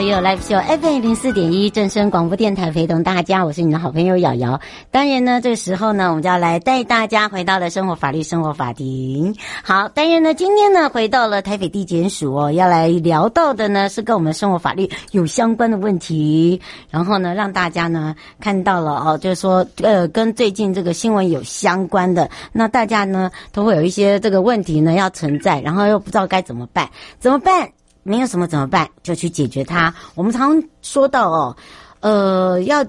到了有 Live Show FM 零四点一正声广播电台，陪同大家，我是你的好朋友瑶瑶。当然呢，这个时候呢，我们就要来带大家回到了生活法律生活法庭。好，当然呢，今天呢，回到了台北地检署哦，要来聊到的呢是跟我们生活法律有相关的问题，然后呢，让大家呢看到了哦，就是说呃，跟最近这个新闻有相关的，那大家呢都会有一些这个问题呢要存在，然后又不知道该怎么办，怎么办？没有什么怎么办？就去解决它。我们常说到哦，呃，要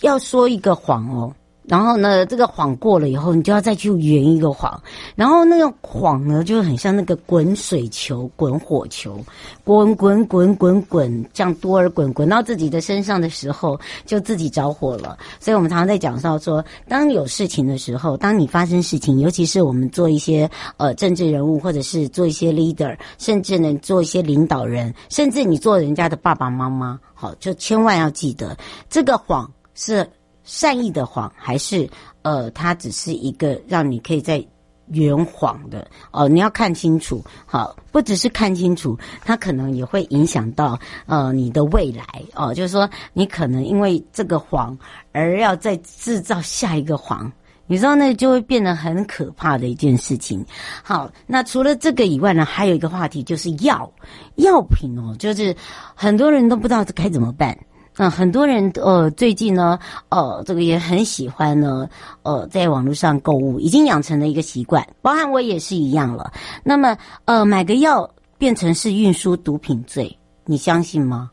要说一个谎哦。然后呢，这个谎过了以后，你就要再去圆一个谎。然后那个谎呢，就很像那个滚水球、滚火球，滚滚滚滚滚，这样多尔滚滚到自己的身上的时候，就自己着火了。所以我们常常在讲到说，当有事情的时候，当你发生事情，尤其是我们做一些呃政治人物，或者是做一些 leader，甚至呢做一些领导人，甚至你做人家的爸爸妈妈，好，就千万要记得，这个谎是。善意的谎，还是呃，它只是一个让你可以在圆谎的哦、你要看清楚，好，不只是看清楚，它可能也会影响到呃你的未来哦、就是说你可能因为这个谎而要再制造下一个谎，你知道那就会变得很可怕的一件事情。好，那除了这个以外呢，还有一个话题就是药药品哦，就是很多人都不知道该怎么办。那、很多人呃最近呢呃这个也很喜欢呢呃在网络上购物，已经养成了一个习惯，包含我也是一样了。那么呃买个药变成是运输毒品罪，你相信吗？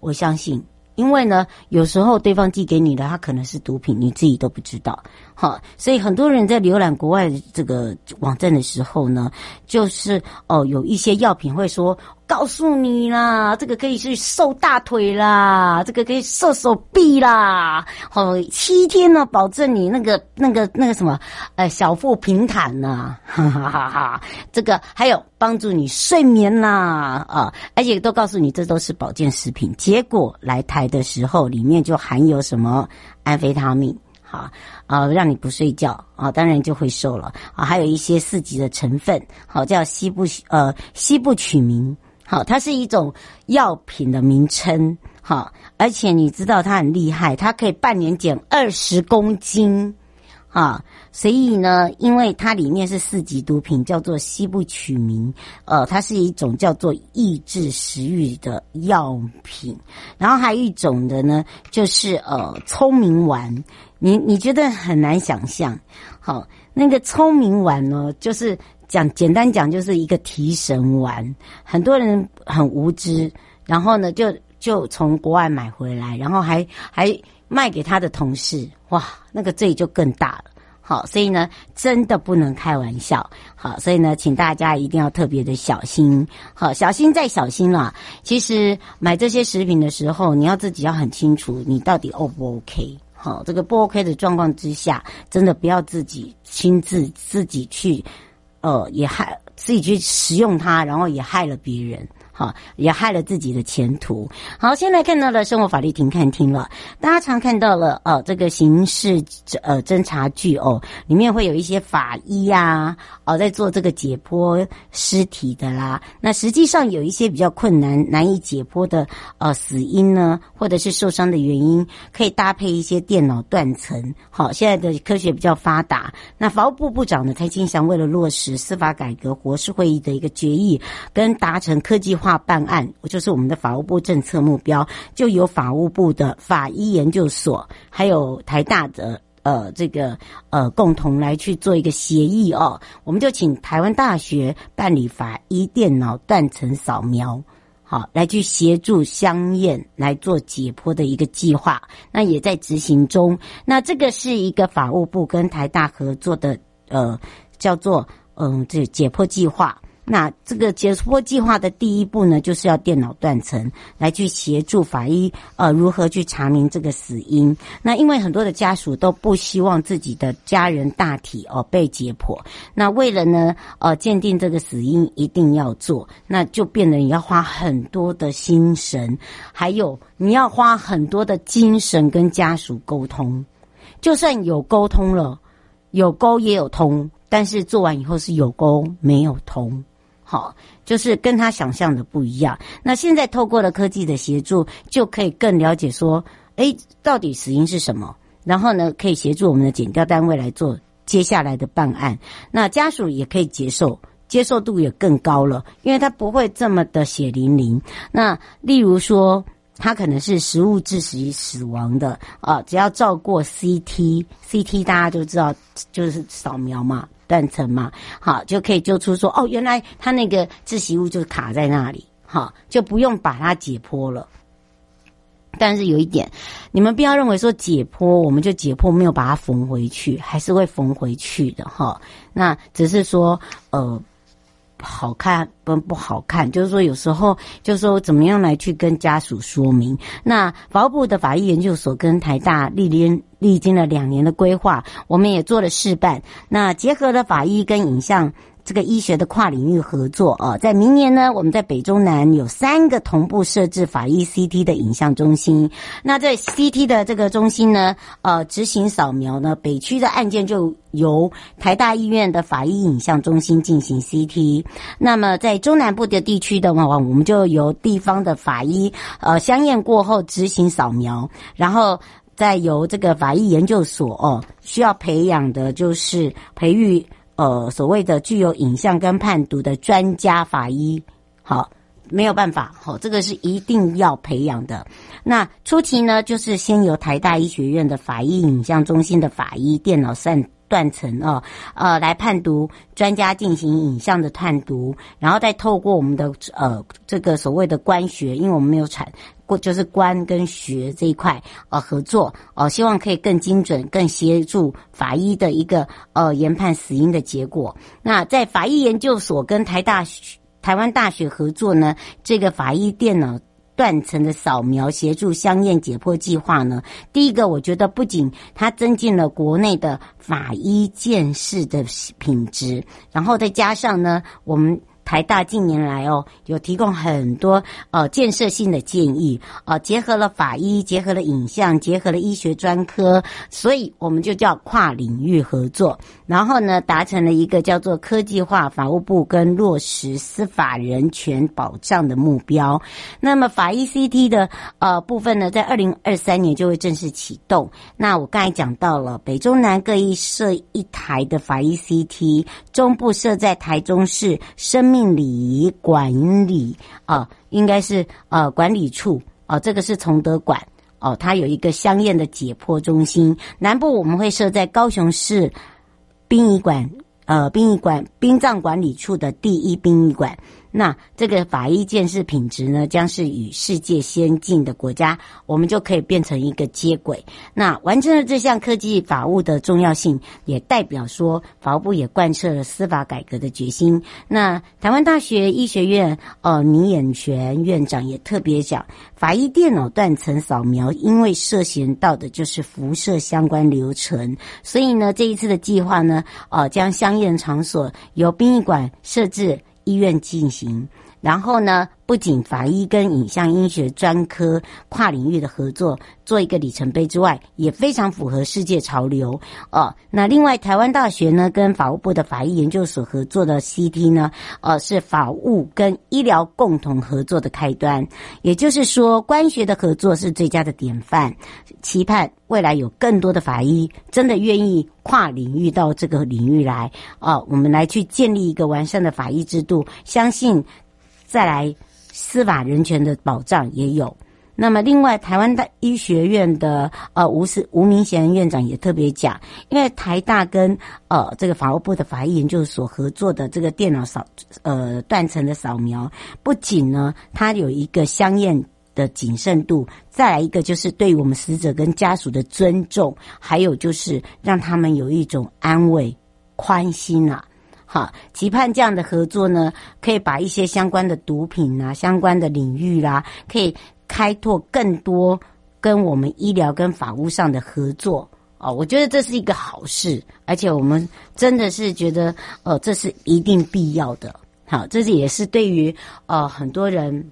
我相信。因为呢，有时候对方寄给你的，他可能是毒品，你自己都不知道。好，所以很多人在浏览国外的这个网站的时候呢，就是哦，有一些药品会说，告诉你啦，这个可以去瘦大腿啦，这个可以瘦手臂啦，好，七天呢，保证你那个那个那个什么，呃，小腹平坦呐，哈哈哈哈，这个还有帮助你睡眠啦，啊，而且都告诉你这都是保健食品，结果来台的时候，里面就含有什么安非他命。好啊，让你不睡觉啊，当然就会瘦了啊。还有一些四级的成分，好叫西部呃西部曲名，好，它是一种药品的名称，好，而且你知道它很厉害，它可以半年减二十公斤。啊，所以呢，因为它里面是四级毒品，叫做西部曲明，呃，它是一种叫做抑制食欲的药品。然后还有一种的呢，就是呃，聪明丸。你你觉得很难想象，好，那个聪明丸呢，就是讲简单讲，就是一个提神丸。很多人很无知，然后呢，就就从国外买回来，然后还还。卖给他的同事，哇，那个罪就更大了。好，所以呢，真的不能开玩笑。好，所以呢，请大家一定要特别的小心。好，小心再小心啦。其实买这些食品的时候，你要自己要很清楚，你到底 O 不 OK？好，这个不 OK 的状况之下，真的不要自己亲自自己去，呃，也害自己去食用它，然后也害了别人。好，也害了自己的前途。好，现在看到了生活法律停看听了，大家常看到了哦，这个刑事呃侦查剧哦，里面会有一些法医呀、啊，哦，在做这个解剖尸体的啦。那实际上有一些比较困难、难以解剖的呃死因呢，或者是受伤的原因，可以搭配一些电脑断层。好，现在的科学比较发达。那法务部部长呢，蔡清祥为了落实司法改革国是会议的一个决议，跟达成科技化办案，就是我们的法务部政策目标，就由法务部的法医研究所，还有台大的呃这个呃共同来去做一个协议哦。我们就请台湾大学办理法医电脑断层扫描，好来去协助香艳来做解剖的一个计划，那也在执行中。那这个是一个法务部跟台大合作的呃叫做。嗯，这解剖计划，那这个解剖计划的第一步呢，就是要电脑断层来去协助法医呃如何去查明这个死因。那因为很多的家属都不希望自己的家人大体哦被解剖，那为了呢呃鉴定这个死因一定要做，那就变得你要花很多的心神，还有你要花很多的精神跟家属沟通。就算有沟通了，有沟也有通。但是做完以后是有沟没有通，好，就是跟他想象的不一样。那现在透过了科技的协助，就可以更了解说，诶，到底死因是什么？然后呢，可以协助我们的检调单位来做接下来的办案。那家属也可以接受，接受度也更高了，因为他不会这么的血淋淋。那例如说。他可能是食物致死死亡的啊，只要照过 CT，CT 大家就知道就是扫描嘛，断层嘛，好就可以揪出说哦，原来他那个窒息物就卡在那里，好就不用把它解剖了。但是有一点，你们不要认为说解剖我们就解剖没有把它缝回去，还是会缝回去的哈。那只是说呃。好看不不好看，就是说有时候就是说怎么样来去跟家属说明。那法务部的法医研究所跟台大历经历经了两年的规划，我们也做了示范。那结合了法医跟影像。这个医学的跨领域合作啊，在明年呢，我们在北中南有三个同步设置法医 CT 的影像中心。那在 CT 的这个中心呢，呃，执行扫描呢，北区的案件就由台大医院的法医影像中心进行 CT。那么在中南部的地区的话，我们就由地方的法医呃相验过后执行扫描，然后再由这个法医研究所哦需要培养的就是培育。呃，所谓的具有影像跟判读的专家法医，好，没有办法，好，这个是一定要培养的。那初期呢，就是先由台大医学院的法医影像中心的法医电脑算断层哦，呃，来判读专家进行影像的判读，然后再透过我们的呃这个所谓的官学，因为我们没有产。就是官跟学这一块呃合作呃，希望可以更精准、更协助法医的一个呃研判死因的结果。那在法医研究所跟台大台湾大学合作呢，这个法医电脑断层的扫描协助香艳解剖计划呢，第一个我觉得不仅它增进了国内的法医鉴识的品质，然后再加上呢我们。台大近年来哦，有提供很多呃建设性的建议，呃，结合了法医，结合了影像，结合了医学专科，所以我们就叫跨领域合作。然后呢，达成了一个叫做科技化法务部跟落实司法人权保障的目标。那么法医 CT 的呃部分呢，在二零二三年就会正式启动。那我刚才讲到了北中南各一设一台的法医 CT，中部设在台中市生命。礼仪管理啊，应该是呃管理处啊，这个是崇德馆哦，它有一个相验的解剖中心。南部我们会设在高雄市殡仪馆，呃，殡仪馆殡葬管理处的第一殡仪馆。那这个法医鉴识品质呢，将是与世界先进的国家，我们就可以变成一个接轨。那完成了这项科技法务的重要性，也代表说法务部也贯彻了司法改革的决心。那台湾大学医学院呃倪衍泉院长也特别讲，法医电脑断层扫描，因为涉嫌到的就是辐射相关流程，所以呢，这一次的计划呢，呃，将相应场所由殡仪馆设置。医院进行，然后呢，不仅法医跟影像医学专科跨领域的合作做一个里程碑之外，也非常符合世界潮流哦。那另外，台湾大学呢跟法务部的法医研究所合作的 CT 呢，呃，是法务跟医疗共同合作的开端。也就是说，关学的合作是最佳的典范，期盼未来有更多的法医真的愿意跨领域到这个领域来啊、我们来去建立一个完善的法医制度，相信再来司法人权的保障也有。那么，另外，台湾大医学院的呃吴思吴明贤院长也特别讲，因为台大跟呃这个法务部的法医研究所合作的这个电脑扫呃断层的扫描，不仅呢它有一个相应的谨慎度，再来一个就是对于我们死者跟家属的尊重，还有就是让他们有一种安慰、宽心啊。好，期盼这样的合作呢，可以把一些相关的毒品啊、相关的领域啦、可以。开拓更多跟我们医疗跟法务上的合作哦，我觉得这是一个好事，而且我们真的是觉得，呃，这是一定必要的。好，这是也是对于呃很多人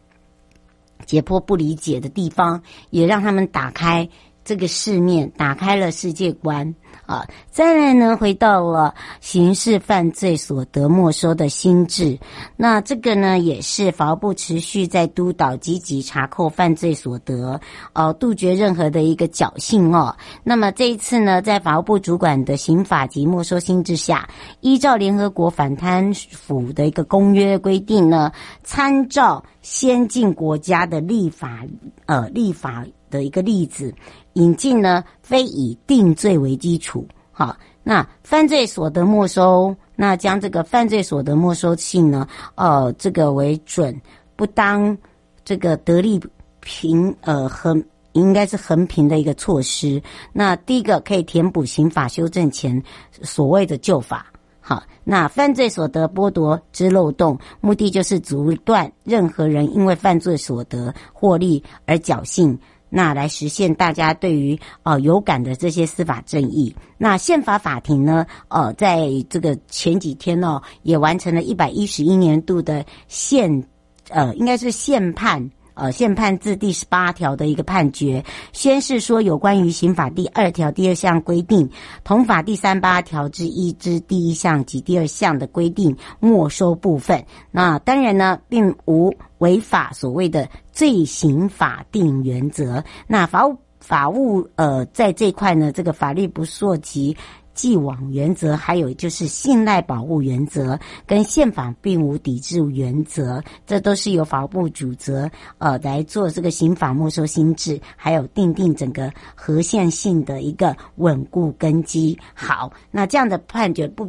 解剖不理解的地方，也让他们打开这个世面，打开了世界观。啊，再来呢，回到了刑事犯罪所得没收的心智，那这个呢，也是法务部持续在督导积极查扣犯罪所得，呃，杜绝任何的一个侥幸哦。那么这一次呢，在法务部主管的刑法及没收心制下，依照联合国反贪腐的一个公约规定呢，参照先进国家的立法，呃，立法的一个例子。引进呢，非以定罪为基础，好，那犯罪所得没收，那将这个犯罪所得没收性呢，呃，这个为准，不当这个得利平，呃，横应该是衡平的一个措施。那第一个可以填补刑法修正前所谓的旧法，好，那犯罪所得剥夺之漏洞，目的就是阻断任何人因为犯罪所得获利而侥幸。那来实现大家对于呃有感的这些司法正义。那宪法法庭呢，呃，在这个前几天呢，也完成了一百一十一年度的宪，呃，应该是宪判。呃，宪判字第十八条的一个判决，先是说有关于刑法第二条第二项规定，同法第三八条之一之第一项及第二项的规定没收部分。那当然呢，并无违法所谓的罪刑法定原则。那法务法务呃，在这块呢，这个法律不溯及。既往原则，还有就是信赖保护原则，跟宪法并无抵制原则，这都是由法务部主责呃来做这个刑法没收新制，还有定定整个合宪性的一个稳固根基。好，那这样的判决不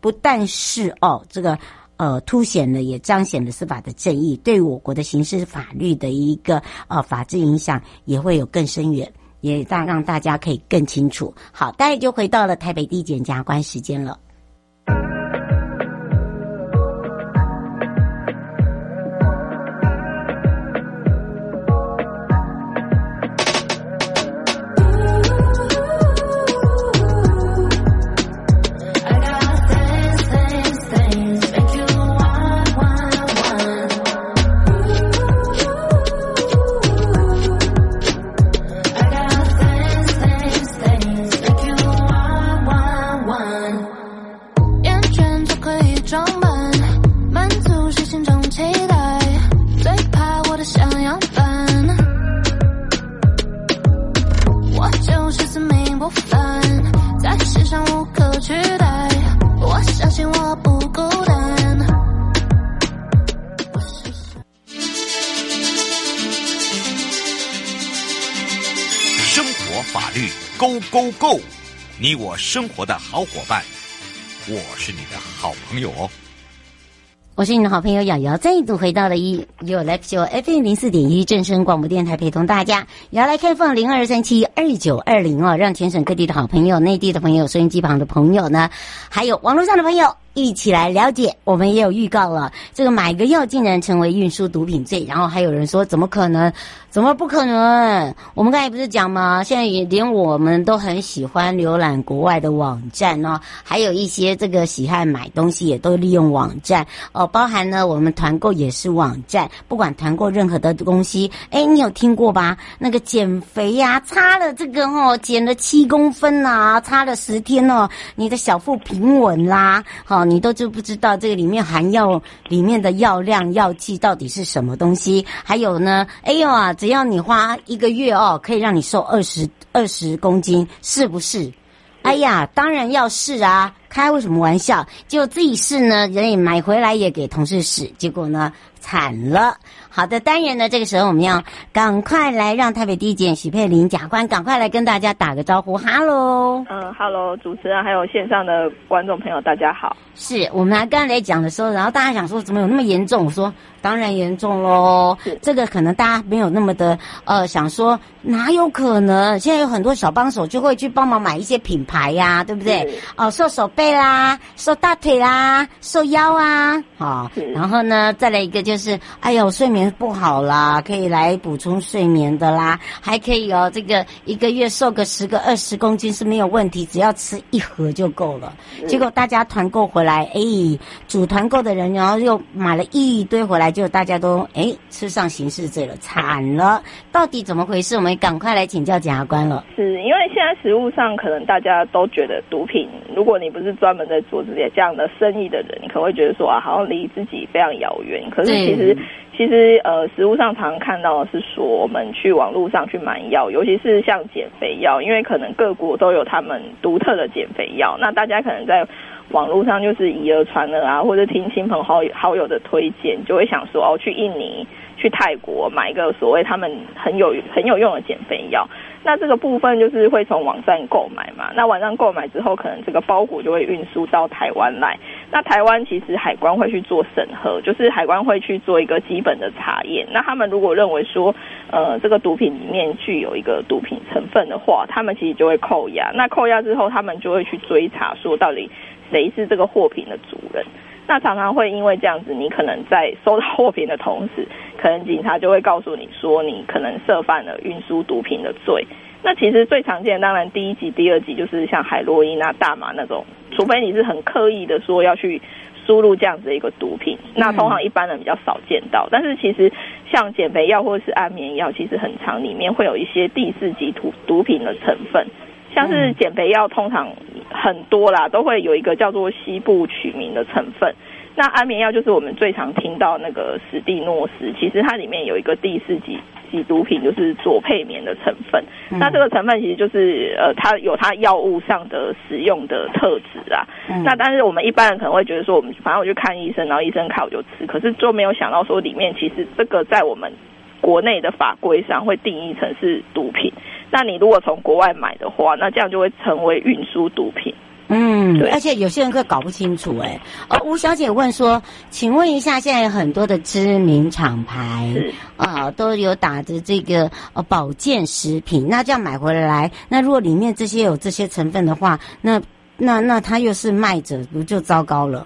不但是哦这个呃凸显了，也彰显了司法的正义，对我国的刑事法律的一个呃法治影响也会有更深远。也让让大家可以更清楚。好，大家就回到了台北地检检察官时间了。你我生活的好伙伴，我是你的好朋友哦。我是你的好朋友瑶瑶，再一度回到了一有 Live Show FM 零四点一正声广播电台，陪同大家也要来开放零二三七二九二零哦，让全省各地的好朋友、内地的朋友、收音机旁的朋友呢，还有网络上的朋友一起来了解。我们也有预告了，这个买个药竟然成为运输毒品罪，然后还有人说怎么可能？怎么不可能？我们刚才不是讲吗？现在也连我们都很喜欢浏览国外的网站哦，还有一些这个喜爱买东西也都利用网站哦。包含呢我们团购也是网站，不管团购任何的东西，哎，你有听过吧？那个减肥呀、擦了这个哦，减了七公分呐、擦了十天哦，你的小腹平稳啦，好、哦，你都知不知道这个里面含药里面的药量药剂到底是什么东西？还有呢，哎呦啊，只要你花一个月哦，可以让你瘦二十二十公斤，是不是？哎呀，当然要试啊！开为什么玩笑？就自己试呢，人也买回来也给同事试，结果呢，惨了。好的，当然呢，这个时候我们要赶快来让台北地检许佩玲检察官赶快来跟大家打个招呼，哈喽。嗯，哈喽，主持人还有线上的观众朋友，大家好。是我们刚才来讲的时候，然后大家想说怎么有那么严重？我说当然严重喽。这个可能大家没有那么的呃想说，哪有可能？现在有很多小帮手就会去帮忙买一些品牌呀、啊，对不对？哦，瘦手背啦，瘦大腿啦，瘦腰啊，好。然后呢，再来一个就是，哎呦，睡眠不好啦，可以来补充睡眠的啦，还可以哦，这个一个月瘦个十个二十公斤是没有问题，只要吃一盒就够了。结果大家团购回来。来，哎，组团购的人，然后又买了一堆回来，就大家都哎吃上刑事罪了，惨了！到底怎么回事？我们赶快来请教检察官了。是因为现在实务上，可能大家都觉得毒品，如果你不是专门在做这些这样的生意的人，你可能会觉得说啊，好像离自己非常遥远。可是其实，其实呃，食物上常常看到的是说，我们去网络上去买药，尤其是像减肥药，因为可能各国都有他们独特的减肥药，那大家可能在。网络上就是以讹传讹啊，或者听亲朋好友好友的推荐，就会想说哦，去印尼、去泰国买一个所谓他们很有很有用的减肥药。那这个部分就是会从网站购买嘛。那网站购买之后，可能这个包裹就会运输到台湾来。那台湾其实海关会去做审核，就是海关会去做一个基本的查验。那他们如果认为说，呃，这个毒品里面具有一个毒品成分的话，他们其实就会扣押。那扣押之后，他们就会去追查说到底。谁是这个货品的主人？那常常会因为这样子，你可能在收到货品的同时，可能警察就会告诉你说，你可能涉犯了运输毒品的罪。那其实最常见的，当然第一级、第二级就是像海洛因啊、大麻那种，除非你是很刻意的说要去输入这样子的一个毒品，那通常一般人比较少见到。但是其实像减肥药或者是安眠药，其实很常里面会有一些第四级毒毒品的成分，像是减肥药通常。很多啦，都会有一个叫做西部曲名的成分。那安眠药就是我们最常听到那个史蒂诺斯，其实它里面有一个第四级级毒品，就是左配眠的成分。嗯、那这个成分其实就是呃，它有它药物上的使用的特质啊。嗯、那但是我们一般人可能会觉得说，我们反正我去看医生，然后医生开我就吃，可是就没有想到说里面其实这个在我们国内的法规上会定义成是毒品。那你如果从国外买的话，那这样就会成为运输毒品。嗯，对，而且有些人会搞不清楚哎。呃，吴小姐问说，请问一下，现在有很多的知名厂牌啊，呃，都有打着这个呃保健食品，那这样买回来，那如果里面这些有这些成分的话，那那那他又是卖者，不就糟糕了？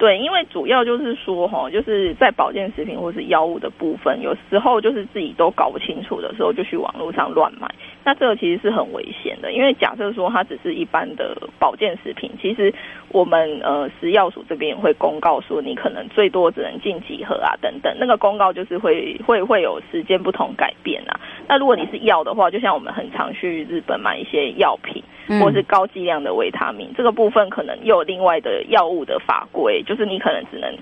对，因为主要就是说哈，就是在保健食品或是药物的部分，有时候就是自己都搞不清楚的时候，就去网络上乱买，那这个其实是很危险的。因为假设说它只是一般的保健食品，其实我们呃食药署这边也会公告说，你可能最多只能进几盒啊等等，那个公告就是会会会有时间不同改变啊。那如果你是药的话，就像我们很常去日本买一些药品。或是高剂量的维他命，这个部分可能又有另外的药物的法规，就是你可能只能。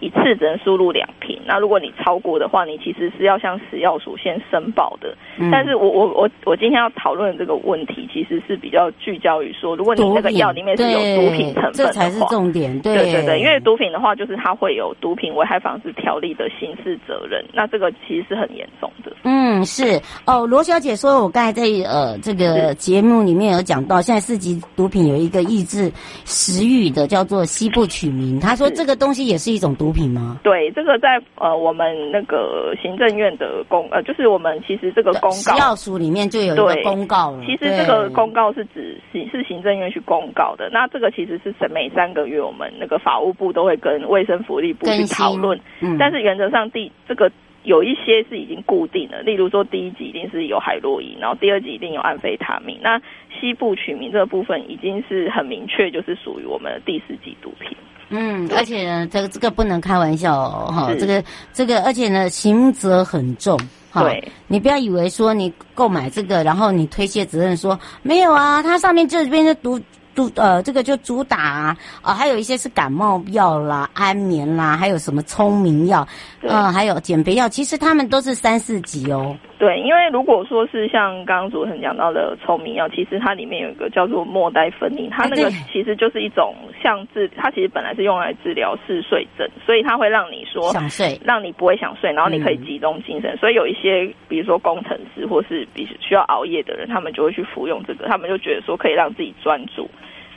一次只能输入两瓶，那如果你超过的话，你其实是要向食药署先申报的。嗯、但是我我我我今天要讨论的这个问题，其实是比较聚焦于说，如果你那个药里面是有毒品成分的话，这才是重点。对对对对，因为毒品的话，就是它会有毒品危害防治条例的刑事责任，那这个其实是很严重的。嗯，是哦，罗小姐说，我刚才在呃这个节目里面有讲到，现在四级毒品有一个抑制食欲的，叫做西部曲名。她说这个东西也是一种毒品吗？对，这个在呃我们那个行政院的公呃，就是我们其实这个公告，食药署里面就有一个公告了。其实这个公告是指是是行政院去公告的。那这个其实是每三个月我们那个法务部都会跟卫生福利部去讨论。嗯，但是原则上第这个有一些是已经固定的，例如说第一级一定是有海洛因，然后第二级一定有安非他命。那西部取名这个部分已经是很明确，就是属于我们的第四级毒品。嗯，而且呢，这个这个不能开玩笑哦，哈，这个这个，而且呢，刑责很重。哈，你不要以为说你购买这个，然后你推卸责任说没有啊，它上面这边就读。主呃，这个就主打啊，呃，还有一些是感冒药啦、安眠啦，还有什么聪明药，呃，还有减肥药，其实他们都是三四级哦。对，因为如果说是像刚刚主持人讲到的聪明药，其实它里面有一个叫做莫代芬宁，它那个其实就是一种像治，它其实本来是用来治疗嗜睡症，所以它会让你说想睡，让你不会想睡，然后你可以集中精神。嗯、所以有一些，比如说工程师或是比需要熬夜的人，他们就会去服用这个，他们就觉得说可以让自己专注。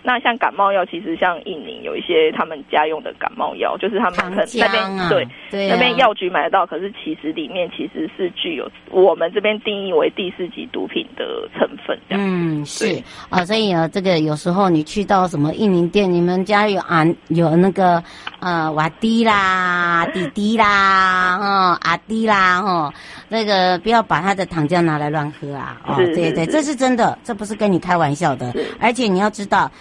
那像感冒药，其实像印尼有一些他们家用的感冒药，就是他们可能那边、啊、对，那边药局买得到，可是其实里面其实是具有我们这边定义为第四级毒品的成分。嗯，是啊，所以啊，这个有时候你去到什么印尼店，你们家有啊有那个呃瓦迪啦、弟弟啦、哦阿迪啦哦，那个不要把他的糖浆拿来乱喝啊！哦，对对对，这是真的，这不是跟你开玩笑的，而且你要知道。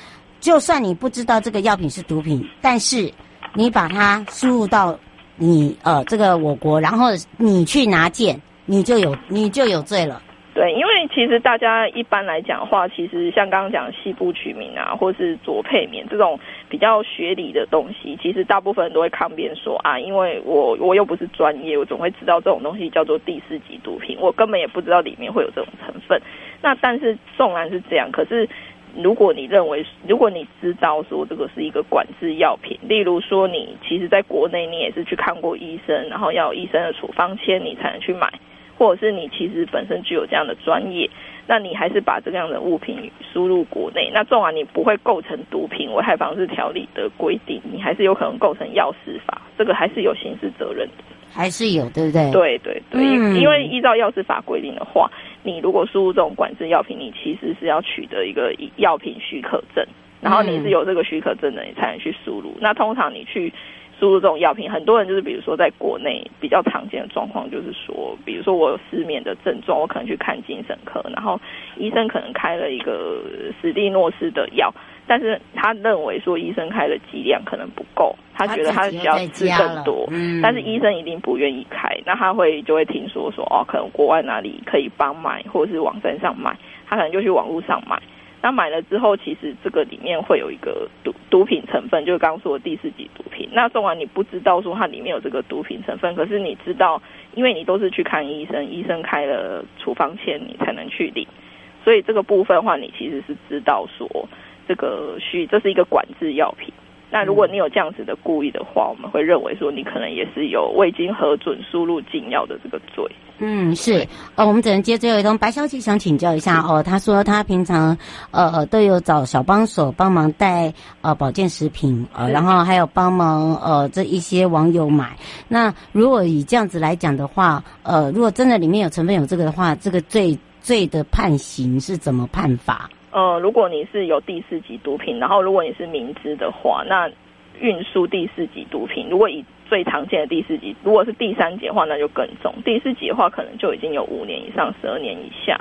就算你不知道这个药品是毒品，但是你把它输入到你呃这个我国，然后你去拿件，你就有你就有罪了。对，因为其实大家一般来讲的话，其实像刚刚讲的西部曲名啊，或是佐沛眠这种比较学理的东西，其实大部分人都会抗辩说啊，因为我我又不是专业，我总会知道这种东西叫做第四级毒品，我根本也不知道里面会有这种成分。那但是纵然是这样，可是。如果你认为，如果你知道说这个是一个管制药品，例如说你其实在国内你也是去看过医生，然后要有医生的处方签你才能去买，或者是你其实本身具有这样的专业，那你还是把这样的物品输入国内，那纵然你不会构成毒品危害防治条例的规定，你还是有可能构成药事法，这个还是有刑事责任的，还是有，对不对？对对对，嗯、因为依照药事法规定的话。你如果输入这种管制药品，你其实是要取得一个药品许可证，然后你是有这个许可证的，你才能去输入。那通常你去输入这种药品，很多人就是比如说在国内比较常见的状况，就是说，比如说我有失眠的症状，我可能去看精神科，然后医生可能开了一个史蒂诺斯的药。但是他认为说医生开的剂量可能不够，他觉得他需要吃更多，嗯，但是医生一定不愿意开，那他会就会听说说哦，可能国外哪里可以帮买，或者是网站上买，他可能就去网络上买。那买了之后，其实这个里面会有一个毒毒品成分，就是刚刚说的第四级毒品。那送完你不知道说它里面有这个毒品成分，可是你知道，因为你都是去看医生，医生开了处方签，你才能去领，所以这个部分的话，你其实是知道说。这个需这是一个管制药品，那如果你有这样子的故意的话，我们会认为说你可能也是有未经核准输入禁药的这个罪。嗯，是。呃，我们只能接最后一通。白小姐想请教一下哦，她说她平常呃都有找小帮手帮忙带呃保健食品，呃，然后还有帮忙呃这一些网友买。那如果以这样子来讲的话，呃，如果真的里面有成分有这个的话，这个罪罪的判刑是怎么判法？呃，如果你是有第四级毒品，然后如果你是明知的话，那运输第四级毒品，如果以最常见的第四级，如果是第三级的话，那就更重。第四级的话，可能就已经有五年以上十二年以下。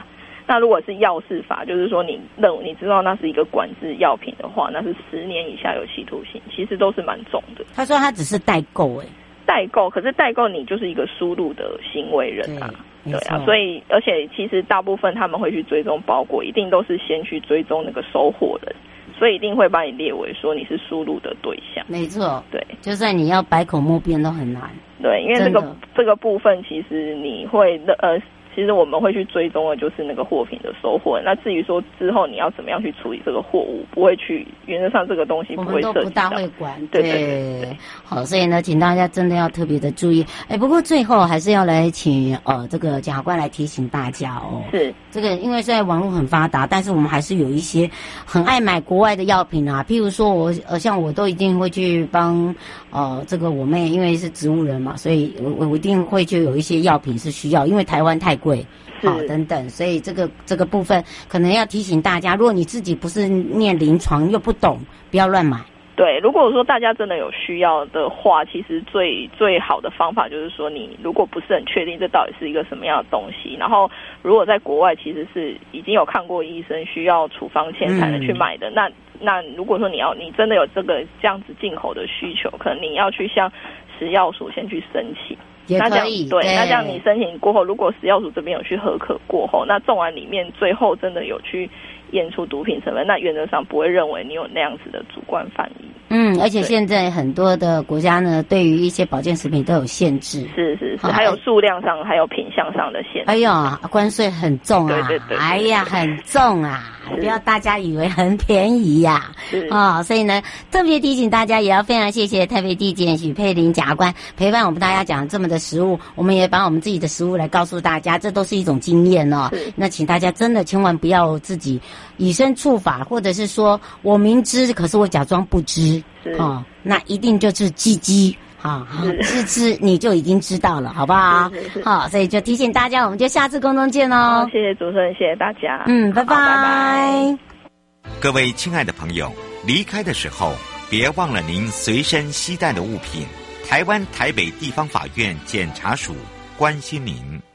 那如果是药事法，就是说你认为你知道那是一个管制药品的话，那是十年以下有期徒刑，其实都是蛮重的。他说他只是代购，哎，代购，可是代购你就是一个输入的行为人啊。对啊，所以而且其实大部分他们会去追踪包裹，一定都是先去追踪那个收货人，所以一定会把你列为说你是输入的对象。没错，对，就算你要百口莫辩都很难。对，因为这个这个部分其实你会呃。其实我们会去追踪的，就是那个货品的收货。那至于说之后你要怎么样去处理这个货物，不会去原则上这个东西不会涉及到。我们都不大会管。对。好，所以呢，请大家真的要特别的注意。哎，不过最后还是要来请呃这个检察官来提醒大家哦。是。这个因为现在网络很发达，但是我们还是有一些很爱买国外的药品啊。譬如说我呃像我都一定会去帮呃这个我妹，因为是植物人嘛，所以我我一定会就有一些药品是需要，因为台湾太贵，好等等，所以这个这个部分可能要提醒大家，如果你自己不是念临床又不懂，不要乱买。对，如果说大家真的有需要的话，其实最最好的方法就是说，你如果不是很确定这到底是一个什么样的东西，然后如果在国外其实是已经有看过医生需要处方签才能去买的，嗯、那那如果说你要你真的有这个这样子进口的需求，可能你要去向食药署先去申请。也可以，对，对，那这样你申请过后，如果食药署这边有去核可过后，那种完里面最后真的有去验出毒品成分，那原则上不会认为你有那样子的主观反应。嗯，而且现在很多的国家呢，对于一些保健食品都有限制，是是是，还有数量上，还有品相上的限制。哎呦，关税很重啊！对对对，对，哎呀，很重啊！不要大家以为很便宜呀，啊！哦，所以呢，特别提醒大家，也要非常谢谢台北地检许佩玲检察官陪伴我们大家讲这么的食物，我们也把我们自己的食物来告诉大家，这都是一种经验哦。那请大家真的千万不要自己以身触法，或者是说我明知，可是我假装不知，哦，那一定就是鸡鸡。好，知知你就已经知道了，好不好？好，所以就提醒大家，我们就下次公中见哦。谢谢主持人，谢谢大家。嗯，拜拜。拜拜。各位亲爱的朋友，离开的时候别忘了您随身携带的物品。台湾台北地方法院检察署关心您。